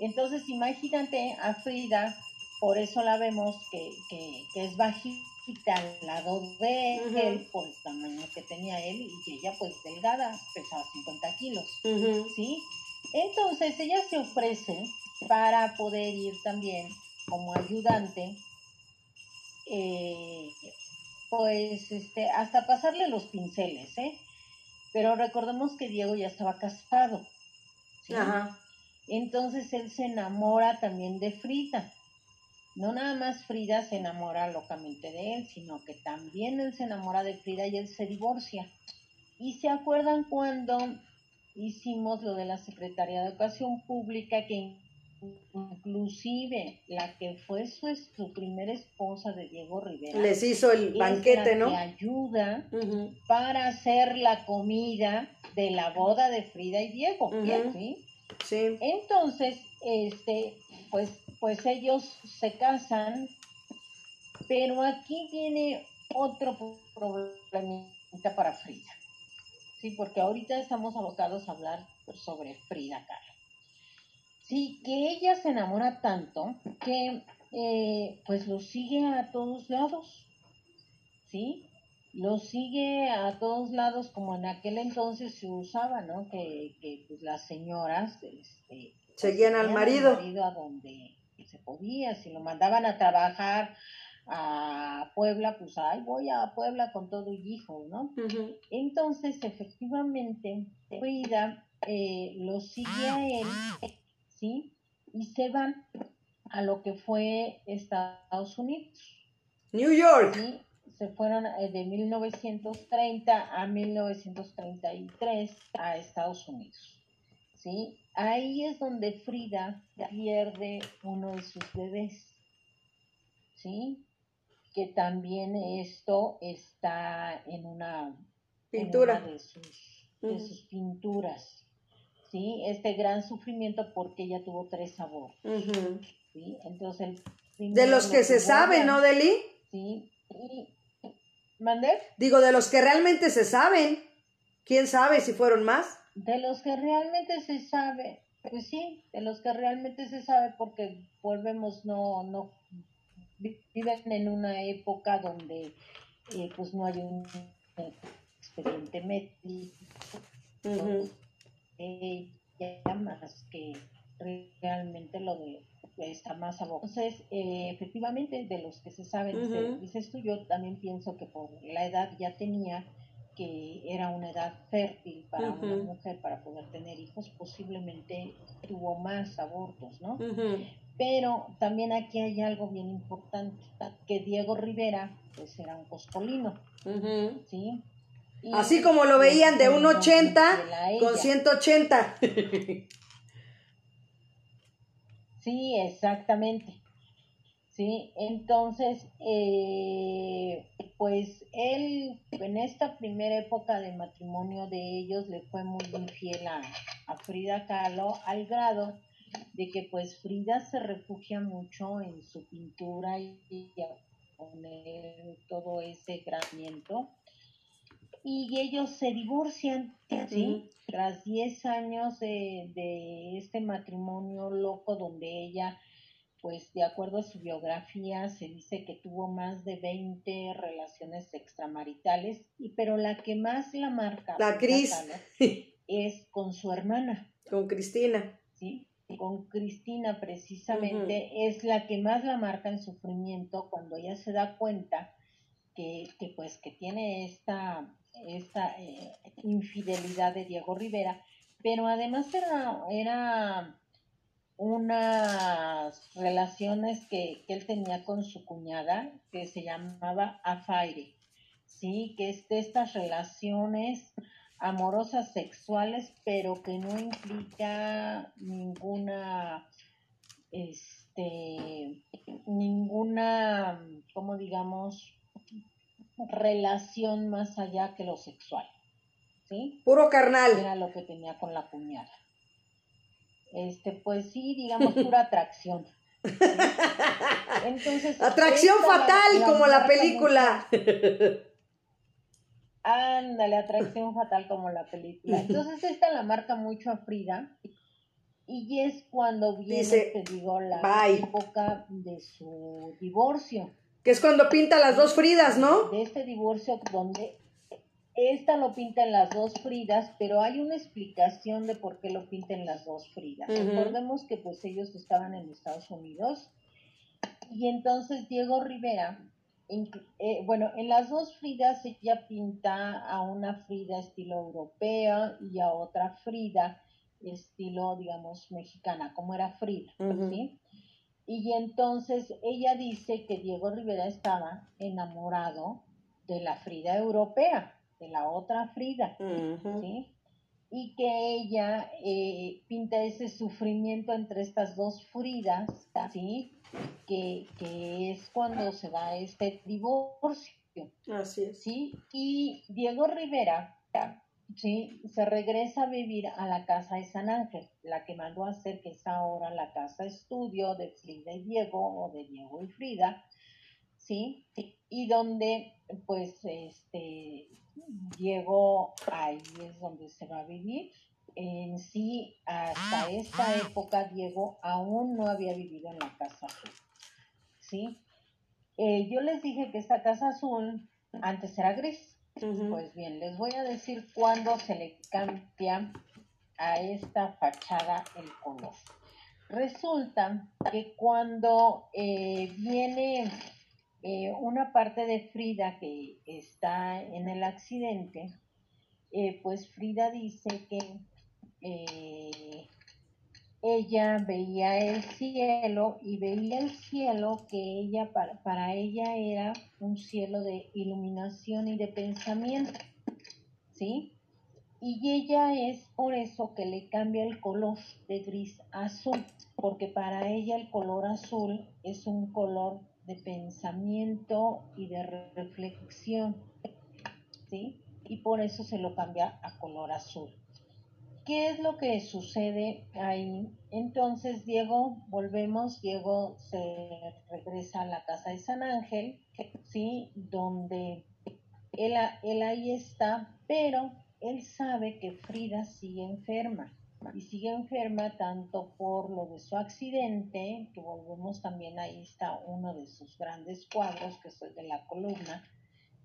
S2: Entonces imagínate a Frida, por eso la vemos que, que, que es bajita al lado de él, por el tamaño que tenía él, y que ella pues delgada, pesaba 50 kilos, ¿sí? Entonces ella se ofrece para poder ir también como ayudante, eh, pues este, hasta pasarle los pinceles, ¿eh? Pero recordemos que Diego ya estaba casado. Entonces él se enamora también de Frida. No nada más Frida se enamora locamente de él, sino que también él se enamora de Frida y él se divorcia. Y se acuerdan cuando hicimos lo de la Secretaría de Educación Pública que inclusive la que fue su, su primera esposa de Diego Rivera.
S1: Les hizo el banquete, ¿no?
S2: Que ayuda para hacer la comida de la boda de Frida y Diego, ¿sí?
S1: Sí.
S2: Entonces, este, pues, pues ellos se casan, pero aquí viene otro problemita para Frida. Sí, porque ahorita estamos abocados a hablar sobre Frida Kahlo. Sí, que ella se enamora tanto que eh, pues lo sigue a todos lados, ¿sí? Lo sigue a todos lados como en aquel entonces se usaba, ¿no? Que, que pues, las señoras este,
S1: seguían al marido.
S2: Al marido a donde se podía, si lo mandaban a trabajar a Puebla, pues ay, voy a Puebla con todo y hijo, ¿no? Entonces, efectivamente, Frida eh, lo sigue a él ¿sí? Y se van a lo que fue Estados Unidos.
S1: New York.
S2: ¿sí? Se fueron eh, de 1930 a 1933 a Estados Unidos. ¿sí? Ahí es donde Frida pierde uno de sus bebés. ¿sí? Que también esto está en una
S1: pintura
S2: de, sus, de sus pinturas. ¿Sí? Este gran sufrimiento porque ella tuvo tres abortos, ¿sí? Entonces,
S1: de los que se sabe, ¿no, Deli?
S2: Sí. Y, ¿Mandé?
S1: Digo, de los que realmente se saben. ¿Quién sabe si fueron más?
S2: De los que realmente se sabe, pues sí, de los que realmente se sabe porque volvemos, no, no, viven en una época donde eh, pues no hay un expediente médico, más que realmente lo de está más abajo. Entonces, eh, efectivamente, de los que se saben, dices tú, yo también pienso que por la edad ya tenía, que era una edad fértil para una mujer para poder tener hijos, posiblemente tuvo más abortos, ¿no? Pero también aquí hay algo bien importante, que Diego Rivera, pues era un coscolino, ¿sí?
S1: Así como lo veían de un 80 con 180.
S2: Sí, exactamente. Sí, entonces, eh, pues él en esta primera época de matrimonio de ellos le fue muy infiel a, Frida Kahlo al grado de que pues Frida se refugia mucho en su pintura y, y a poner todo ese graniento y ellos se divorcian, ¿sí? Tras 10 años de, de, este matrimonio loco donde ella, pues de acuerdo a su biografía, se dice que tuvo más de 20 relaciones extramaritales, y, pero la que más la marca
S1: la Cris
S2: es con su hermana.
S1: Con Cristina.
S2: Sí, con Cristina precisamente es la que más la marca en sufrimiento cuando ella se da cuenta que, que pues que tiene esta esta eh, infidelidad de Diego Rivera, pero además era, era unas relaciones que, él tenía con su cuñada que se llamaba Afaire, sí, que es de estas relaciones amorosas sexuales, pero que no implica ninguna, este, ninguna, como digamos, relación más allá que lo sexual. ¿Sí?
S1: Puro carnal.
S2: Era lo que tenía con la cuñada. Este, pues sí, digamos, pura atracción.
S1: Entonces. Atracción fatal, como la película.
S2: Ándale, atracción fatal como la película. Entonces, esta la marca mucho a Frida. Y es cuando viene, te digo, la época de su divorcio.
S1: Que es cuando pinta las dos Fridas, ¿no?
S2: De este divorcio donde esta lo pinta en las dos Fridas, pero hay una explicación de por qué lo pinta en las dos Fridas. Recordemos que pues ellos estaban en Estados Unidos y entonces Diego Rivera, eh, bueno, en las dos Fridas ella pinta a una Frida estilo europea y a otra Frida estilo, digamos, mexicana, como era Frida, ¿sí? Y entonces ella dice que Diego Rivera estaba enamorado de la Frida europea, de la otra Frida, ¿sí? y que ella eh, pinta ese sufrimiento entre estas dos Fridas, ¿sí? Que, que es cuando se da este divorcio.
S1: Así es.
S2: ¿sí? Y Diego Rivera, ¿sí? Se regresa a vivir a la casa de San Ángel, la que mandó a hacer que es ahora la casa estudio de Frida y Diego, o de Diego y Frida, ¿sí? Y donde, pues, este, Diego, ahí es donde se va a vivir. En sí, hasta esta época, Diego aún no había vivido en la casa azul, ¿sí? Eh, yo les dije que esta casa azul antes era gris. Pues bien, les voy a decir cuándo se le cambia a esta fachada el color. Resulta que cuando eh, viene eh, una parte de Frida que está en el accidente, pues Frida dice que ella veía el cielo y veía el cielo que ella para, para, ella era un cielo de iluminación y de pensamiento, ¿sí? Y ella es por eso que le cambia el color de gris a azul, porque para ella el color azul es un color de pensamiento y de reflexión, ¿sí? Y por eso se lo cambia a color azul. ¿Qué es lo que sucede ahí? Entonces Diego, volvemos, Diego se regresa a la casa de San Ángel, ¿sí? Donde él, él ahí está, pero él sabe que Frida sigue enferma y sigue enferma tanto por lo de su accidente, que volvemos también ahí está uno de sus grandes cuadros, que es el de la columna,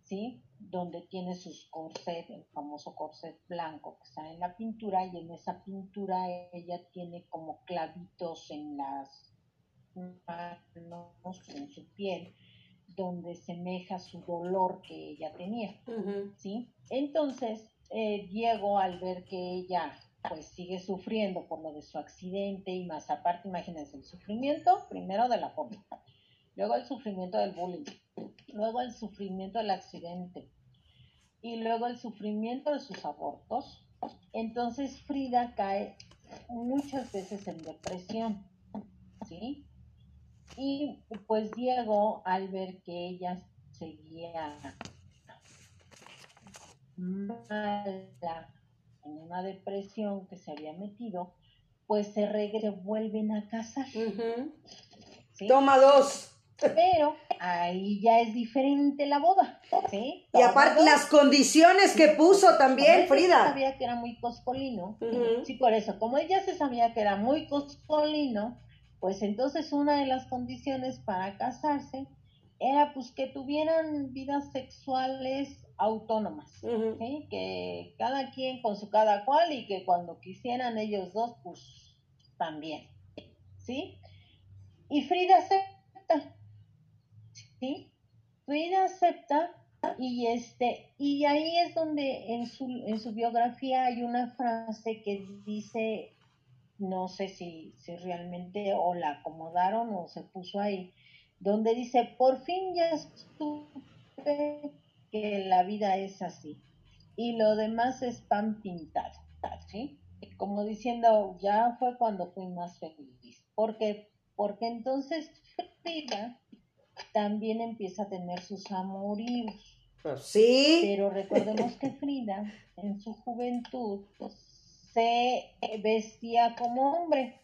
S2: ¿sí? donde tiene sus corset, el famoso corset blanco que está en la pintura y en esa pintura ella tiene como clavitos en las manos, en su piel, donde semeja su dolor que ella tenía, ¿sí? Entonces, eh, Diego al ver que ella pues sigue sufriendo por lo de su accidente y más aparte, imagínense el sufrimiento primero de la fobia, luego el sufrimiento del bullying, luego el sufrimiento del accidente, y luego el sufrimiento de sus abortos, entonces Frida cae muchas veces en depresión, ¿sí? Y pues Diego, al ver que ella seguía mala en una depresión que se había metido, pues se regresa, vuelven a casar.
S1: Toma dos.
S2: Pero ahí ya es diferente la boda, ¿sí?
S1: Y aparte las condiciones que puso también, Frida.
S2: sabía que era muy coscolino. Sí, por eso, como ella se sabía que era muy coscolino, pues entonces una de las condiciones para casarse era pues que tuvieran vidas sexuales autónomas, ¿sí? Que cada quien con su cada cual y que cuando quisieran ellos dos, pues también, ¿sí? Y Frida acepta ¿sí? Acepta y este y ahí es donde en su, en su biografía hay una frase que dice no sé si, si realmente o la acomodaron o se puso ahí donde dice por fin ya supe que la vida es así y lo demás es pan pintado ¿sí? como diciendo ya fue cuando fui más feliz porque porque entonces Frida también empieza a tener sus amoríos.
S1: Pues sí.
S2: Pero recordemos que Frida en su juventud se vestía como hombre.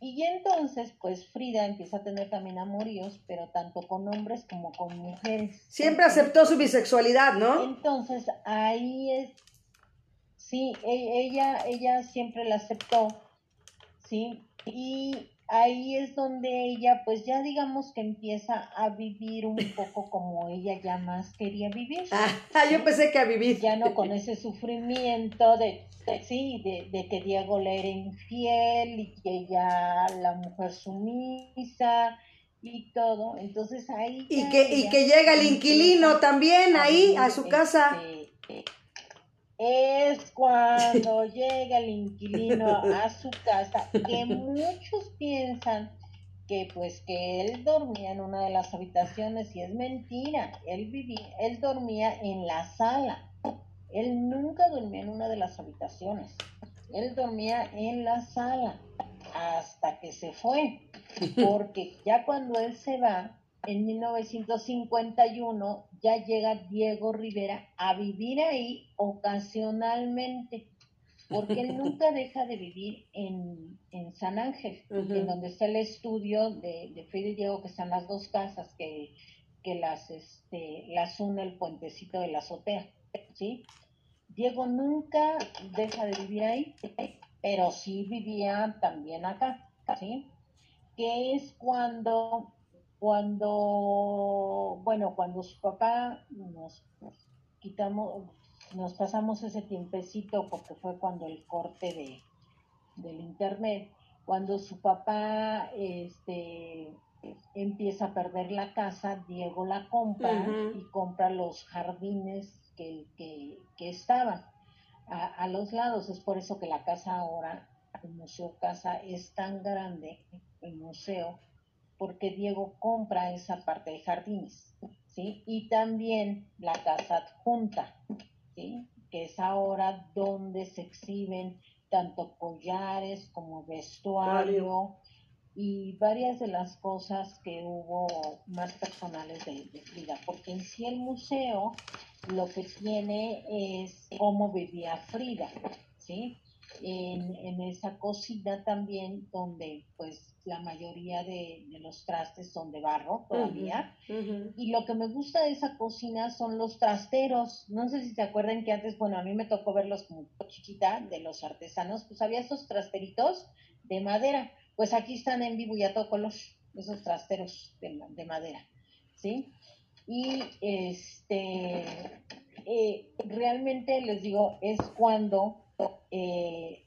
S2: Y entonces, pues Frida empieza a tener también amoríos, pero tanto con hombres como con mujeres.
S1: Siempre aceptó su bisexualidad, ¿no?
S2: Entonces, ahí es, sí, e-, ella, ella siempre la aceptó, ¿sí? Y ahí es donde ella pues ya digamos que empieza a vivir un poco como ella ya más quería vivir.
S1: Ah, yo pensé que a vivir.
S2: Ya no con ese sufrimiento de, sí, de, de, que Diego le era infiel y que ella la mujer sumisa y todo. Entonces ahí...
S1: Y que, y que llega el inquilino también ahí a su casa. Este,
S2: es cuando llega el inquilino a su casa que muchos piensan que pues que él dormía en una de las habitaciones y es mentira, él vivía, él dormía en la sala. él nunca dormía en una de las habitaciones. Él dormía en la sala hasta que se fue, porque ya cuando él se va, en 1951 ya llega Diego Rivera a vivir ahí ocasionalmente, porque él nunca deja de vivir en, San Ángel, en donde está el estudio de, de Frida y Diego, que están las dos casas que, que las, este, las une el puentecito de la azotea, ¿sí? Diego nunca deja de vivir ahí, pero sí vivía también acá, ¿sí? Que es cuando, cuando, bueno, cuando su papá nos, quitamos, nos pasamos ese tiempecito porque fue cuando el corte de, del internet, cuando su papá, este, empieza a perder la casa, Diego la compra y compra los jardines que, que, que estaban a, los lados. Es por eso que la casa ahora, el Museo Casa, es tan grande, el museo, porque Diego compra esa parte de jardines, ¿sí? Y también la casa adjunta, ¿sí? Que es ahora donde se exhiben tanto collares como vestuario y varias de las cosas que hubo más personales de, de Frida, porque en sí el museo lo que tiene es cómo vivía Frida, ¿sí? En, esa cocina también donde pues la mayoría de, los trastes son de barro todavía. Y lo que me gusta de esa cocina son los trasteros. No sé si se acuerdan que antes, bueno, a mí me tocó verlos como chiquita de los artesanos, pues había esos trasteritos de madera. Pues aquí están en vivo y a todo color, esos trasteros de, de madera, ¿sí? y este eh, realmente les digo es cuando eh,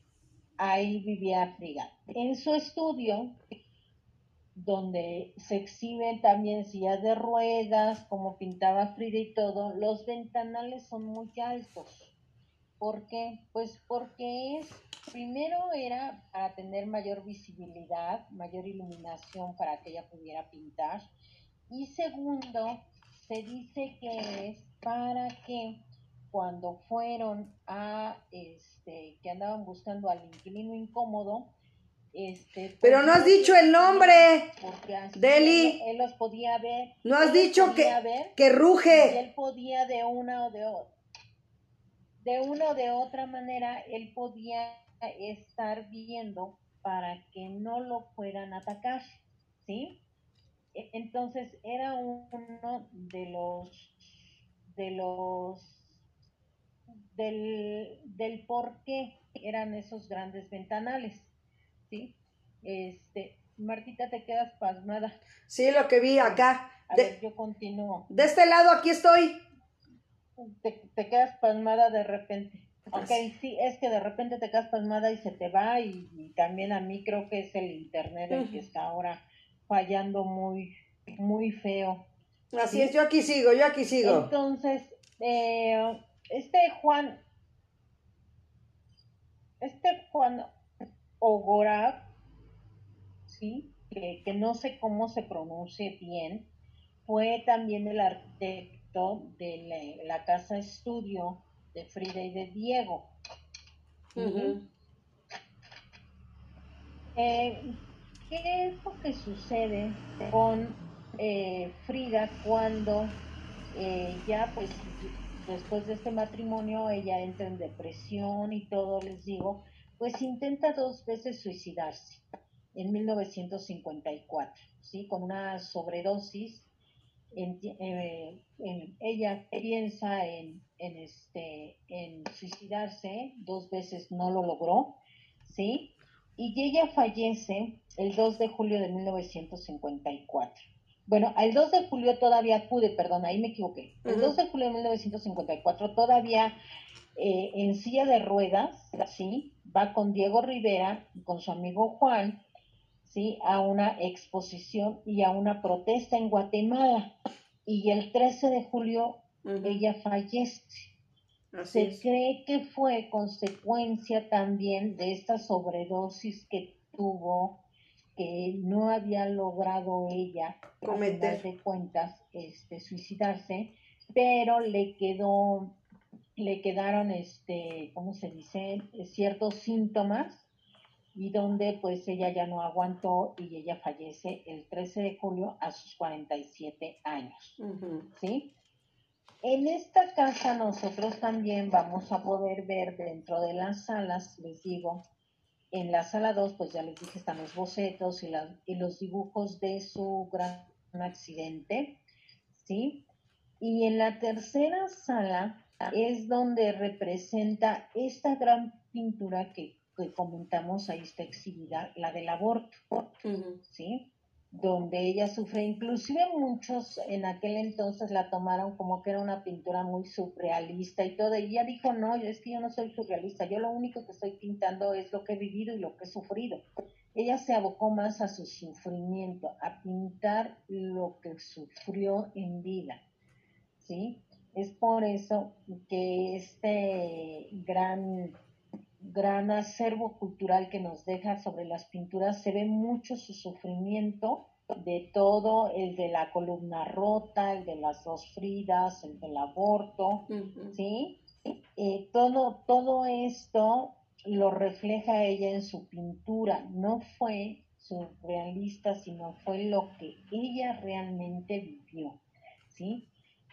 S2: ahí vivía Frida. En su estudio, donde se exhiben también sillas de ruedas, como pintaba Frida y todo, los ventanales son muy altos. ¿Por qué? Pues porque es, primero era para tener mayor visibilidad, mayor iluminación para que ella pudiera pintar. Y segundo, se dice que es para que cuando fueron a, este, que andaban buscando al inquilino incómodo, este,
S1: pero pues, no has dicho el nombre, Deli.
S2: Él, los podía ver.
S1: No has dicho que, que ruge.
S2: él podía de una o de otra, de una o de otra manera, él podía estar viendo para que no lo fueran a atacar, ¿sí? E, entonces era uno de los de los del, del por qué eran esos grandes ventanales, ¿sí? Este, Martita, te quedas pasmada.
S1: Sí, lo que vi acá.
S2: A ver, yo continúo.
S1: De este lado, aquí estoy.
S2: Te, te quedas pasmada de repente. Ok, sí, es que de repente te quedas pasmada y se te va y, también a mí creo que es el internet el que está ahora fallando muy, muy feo.
S1: Así es, yo aquí sigo, yo aquí sigo.
S2: Entonces, eh, este Juan, este Juan Ogorab, ¿sí? Que, que, no sé cómo se pronuncie bien, fue también el arquitecto de la, casa estudio de Frida y de Diego. ¿Qué es lo que sucede con eh, Frida cuando eh, ya pues después de este matrimonio ella entra en depresión y todo, les digo, pues intenta dos veces suicidarse en 1954, ¿sí? Con una sobredosis. Eh, en, ella piensa en, en, este, en suicidarse, dos veces no lo logró, ¿sí? y ella fallece el 2 de julio de 1954. Bueno, el 2 de julio todavía pude, perdón, ahí me equivoqué. El 2 de julio de 1954 todavía eh, en silla de ruedas, ¿sí? Va con Diego Rivera y con su amigo Juan, ¿sí? A una exposición y a una protesta en Guatemala. Y el 13 de julio ella fallece se cree que fue consecuencia también de esta sobredosis que tuvo, que no había logrado ella, cometer de cuentas, este, suicidarse, pero le quedó le quedaron, este, ¿cómo se dice? Ciertos síntomas y donde pues ella ya no aguantó y ella fallece el 13 de julio a sus 47 años. ¿Sí? En esta casa nosotros también vamos a poder ver dentro de las salas, les digo, en la sala 2, pues ya les dije, están los bocetos y, y los dibujos de su gran accidente, ¿sí? Y en la tercera sala es donde representa esta gran pintura que que comentamos ahí está exhibida, la del aborto, ¿sí? Donde ella sufre, inclusive muchos en aquel entonces la tomaron como que era una pintura muy surrealista y todo, y ella dijo, no, es que yo no soy surrealista, yo lo único que estoy pintando es lo que he vivido y lo que he sufrido. Ella se abocó más a su sufrimiento, a pintar lo que sufrió en vida, ¿sí? Es por eso que este gran gran acervo cultural que nos deja sobre las pinturas, se ve mucho su sufrimiento de todo, el de la columna rota, el de las dos Fridas, el del aborto, ¿sí? Eh, todo, todo esto lo refleja ella en su pintura, no fue surrealista, sino fue lo que ella realmente vivió, ¿sí?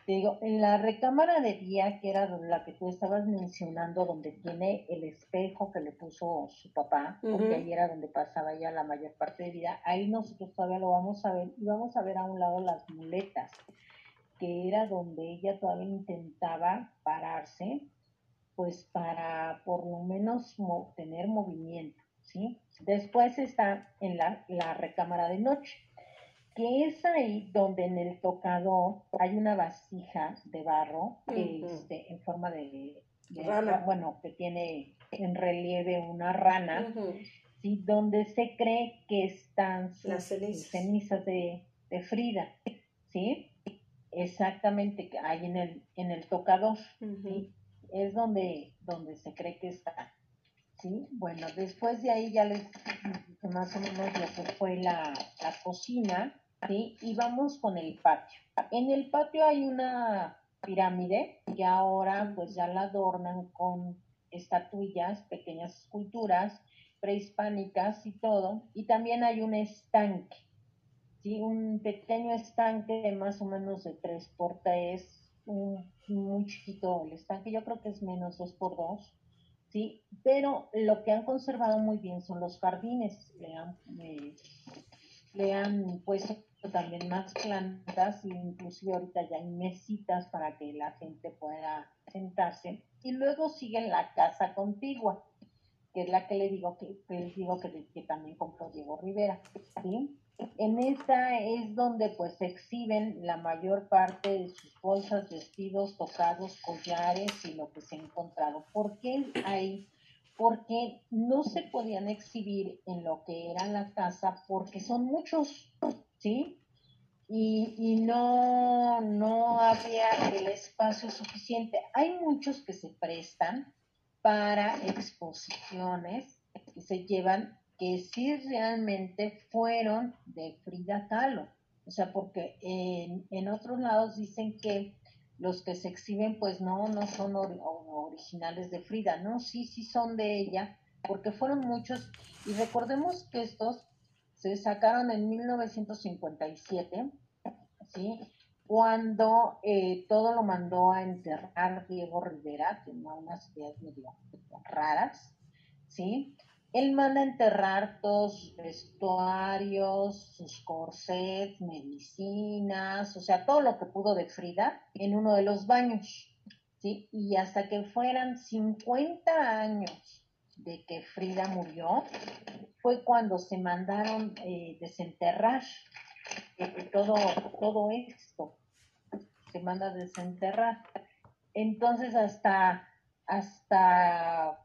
S2: Te digo, en la recámara de día, que era la que tú estabas mencionando, donde tiene el espejo que le puso su papá, porque ahí era donde pasaba ya la mayor parte de vida, ahí nosotros todavía lo vamos a ver, y vamos a ver a un lado las muletas, que era donde ella todavía intentaba pararse, pues para por lo menos tener movimiento, ¿sí? Después está en la, la recámara de noche que es ahí donde en el tocador hay una vasija de barro este, en forma de, rana. bueno, que tiene en relieve una rana, ¿sí? donde se cree que están
S1: las
S2: cenizas, de, Frida, ¿sí? Exactamente, que hay en el, en el tocador, Es donde, donde se cree que está. ¿Sí? Bueno, después de ahí ya les más o menos lo que fue la, la cocina, ¿sí? Y vamos con el patio. En el patio hay una pirámide que ahora pues ya la adornan con estatuillas, pequeñas esculturas prehispánicas y todo. Y también hay un estanque, ¿sí? Un pequeño estanque de más o menos de 3 por 3, un, muy chiquito el estanque, yo creo que es menos 2 por 2. ¿sí? Pero lo que han conservado muy bien son los jardines, le han, eh, le han puesto también más plantas, inclusive ahorita ya hay mesitas para que la gente pueda sentarse. Y luego sigue la casa contigua, que es la que le digo que, les digo que, que, también compró Diego Rivera. En esta es donde pues exhiben la mayor parte de sus bolsas, vestidos, tocados, collares y lo que se ha encontrado. ¿Por qué hay porque no se podían exhibir en lo que era la casa porque son muchos, ¿sí? Y, y no, no había el espacio suficiente. Hay muchos que se prestan para exposiciones que se llevan que sí realmente fueron de Frida Kahlo. O sea, porque en, en otros lados dicen que los que se exhiben pues no, no son originales de Frida, no, sí, sí son de ella, porque fueron muchos, y recordemos que estos se sacaron en 1957, ¿sí? Cuando eh, todo lo mandó a enterrar Diego Rivera, tenía unas ideas medio raras, ¿sí? Él manda a enterrar todos sus vestuarios, sus corsets, medicinas, o sea, todo lo que pudo de Frida en uno de los baños. ¿sí? Y hasta que fueran 50 años de que Frida murió, fue cuando se mandaron eh, desenterrar eh, todo, todo esto. Se manda desenterrar. Entonces, hasta, hasta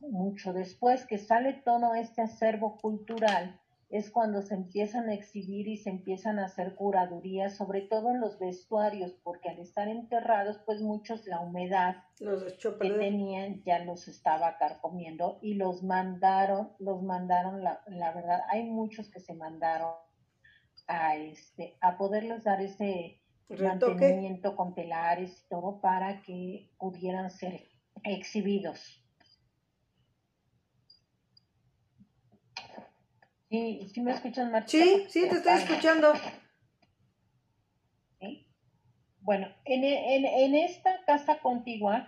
S2: mucho después que sale todo este acervo cultural, es cuando se empiezan a exhibir y se empiezan a hacer curadurías, sobre todo en los vestuarios, porque al estar enterrados, pues muchos la humedad que tenían ya los estaba carcomiendo y los mandaron, los mandaron, la, la verdad, hay muchos que se mandaron a este, a poderles dar ese, mantenimiento con telares y todo para que pudieran ser exhibidos. ¿Sí, ¿sí me escuchan, Marta?
S1: Sí, sí, te estoy escuchando.
S2: Bueno, en, en, en, esta casa contigua,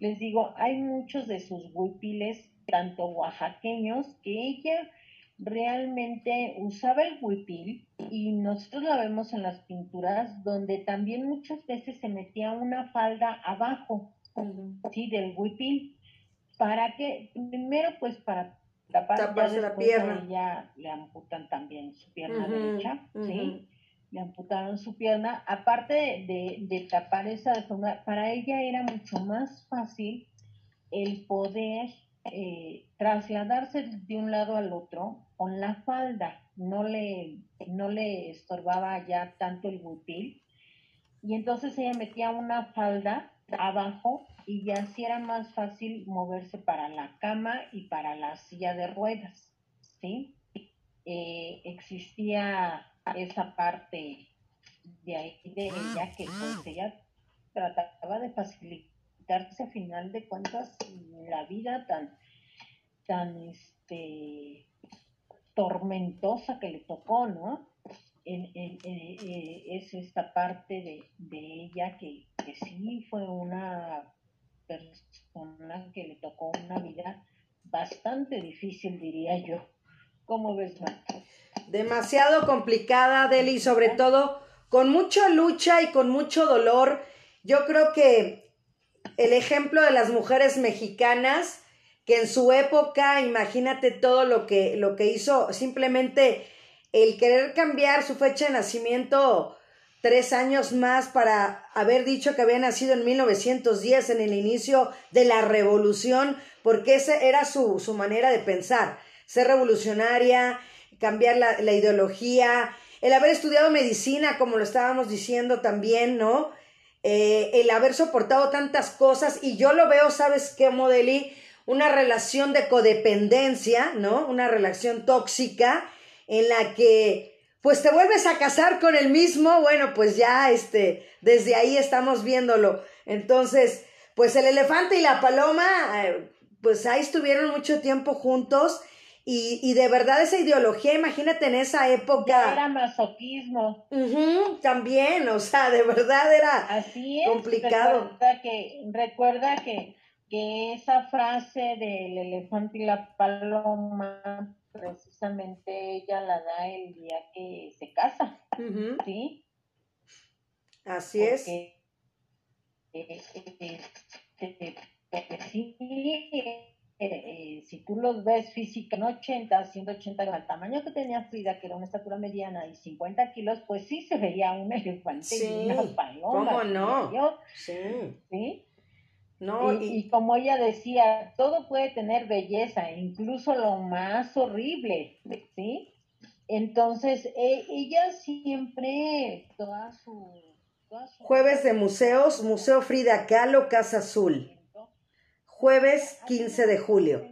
S2: les digo, hay muchos de sus huipiles, tanto oaxaqueños, que ella realmente usaba el huipil y nosotros la vemos en las pinturas donde también muchas veces se metía una falda abajo, ¿sí? Del huipil. ¿Para que Primero, pues para tapar
S1: la pierna.
S2: ya le amputan también su pierna derecha, ¿sí? Le amputaron su pierna. Aparte de, de tapar esa deformidad, para ella era mucho más fácil el poder eh, trasladarse de un lado al otro con la falda, no le, no le estorbaba ya tanto el butil, y entonces ella metía una falda abajo y ya así era más fácil moverse para la cama y para la silla de ruedas, ¿sí? Eh, existía esa parte de ahí de ella que pues, ella trataba de facilitar a final de cuentas la vida tan, tan este, tormentosa que le tocó, ¿no? Eh, es esta parte de, ella que, sí fue una persona que le tocó una vida bastante difícil, diría yo. ¿Cómo ves, Marta?
S1: Demasiado complicada, Deli, sobre todo con mucha lucha y con mucho dolor. Yo creo que el ejemplo de las mujeres mexicanas que en su época, imagínate todo lo que, lo que hizo, simplemente el querer cambiar su fecha de nacimiento tres años más para haber dicho que había nacido en 1910, en el inicio de la revolución, porque esa era su, su manera de pensar, ser revolucionaria, cambiar la, la ideología, el haber estudiado medicina, como lo estábamos diciendo también, ¿no? Eh, el haber soportado tantas cosas y yo lo veo, ¿sabes qué, Modeli? Una relación de codependencia, ¿no? Una relación tóxica en la que pues te vuelves a casar con el mismo, bueno, pues ya este, desde ahí estamos viéndolo. Entonces, pues el elefante y la paloma, eh, pues ahí estuvieron mucho tiempo juntos y, y, de verdad esa ideología, imagínate en esa época.
S2: era masoquismo.
S1: también, o sea, de verdad era
S2: Así es,
S1: complicado.
S2: Recuerda que, recuerda que, que esa frase del elefante y la paloma, precisamente ella la da el día que se casa, ¿sí?
S1: Así es.
S2: Eh, eh, eh, sí, si tú los ves física en 80, 180 el tamaño que tenía Frida, que era una estatura mediana y 50 kilos, pues sí se veía un elefante y una paloma.
S1: ¿Cómo no?
S2: sí.
S1: No,
S2: y, como ella decía, todo puede tener belleza, incluso lo más horrible, ¿sí? Entonces, e, ella siempre, toda su, toda su...
S1: Jueves de museos, Museo Frida Kahlo, Casa Azul jueves 15 de julio.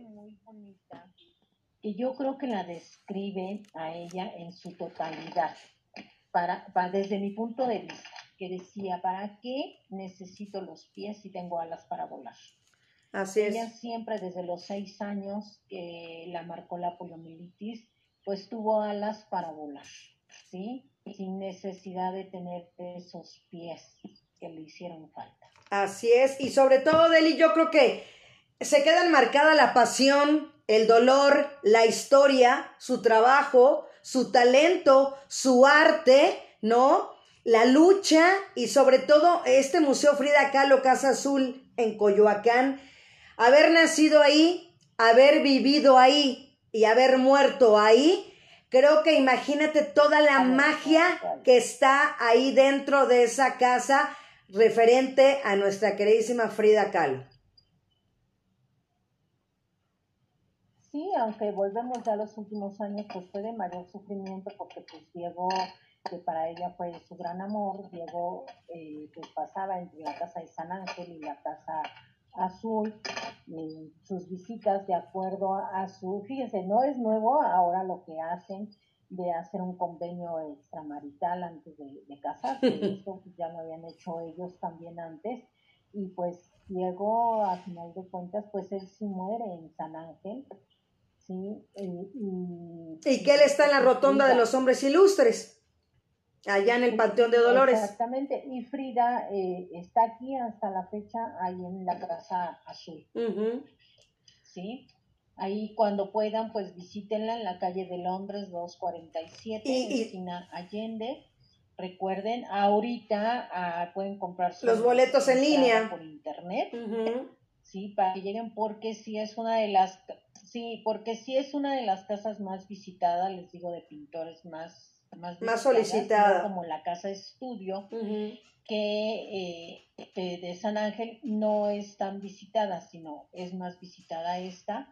S2: Y yo creo que la describe a ella en su totalidad, para, desde mi punto de vista, que decía, ¿para qué necesito los pies si tengo alas para volar?
S1: Así
S2: ella siempre desde los seis años que la marcó la poliomielitis, pues tuvo alas para volar, ¿sí? Sin necesidad de tener esos pies que le hicieron falta.
S1: Así es, y sobre todo, Deli, yo creo que se queda enmarcada la pasión, el dolor, la historia, su trabajo, su talento, su arte, ¿no? La lucha y sobre todo este Museo Frida Kahlo Casa Azul en Coyoacán, haber nacido ahí, haber vivido ahí y haber muerto ahí, creo que imagínate toda la magia que está ahí dentro de esa casa referente a nuestra queridísima Frida Kahlo.
S2: sí, aunque volvemos ya a los últimos años, pues fue de mayor sufrimiento porque pues Diego, que para ella fue su gran amor, Diego eh, pues pasaba entre la casa de San Ángel y la casa azul, sus visitas de acuerdo a su, fíjense, no es nuevo ahora lo que hacen, de hacer un convenio extramarital antes de, de casarse. Esto pues, ya lo habían hecho ellos también antes. Y pues Diego, a final de cuentas, pues él sí muere en San Ángel. ¿sí? Y,
S1: y, que él está en la rotonda de los hombres ilustres, allá en el Panteón de Dolores.
S2: Exactamente, y Frida eh, está aquí hasta la fecha, ahí en la Casa Azul. ¿Sí? Ahí cuando puedan, pues visítenla en la calle de Londres 247, y, esquina Allende. Recuerden, ahorita ah, pueden comprar
S1: los boletos en línea
S2: por internet, sí, para que lleguen porque si es una de las, sí, porque si es una de las casas más visitadas, les digo, de pintores más más,
S1: más solicitada,
S2: como la casa estudio, que eh, de San Ángel no es tan visitada, sino es más visitada esta.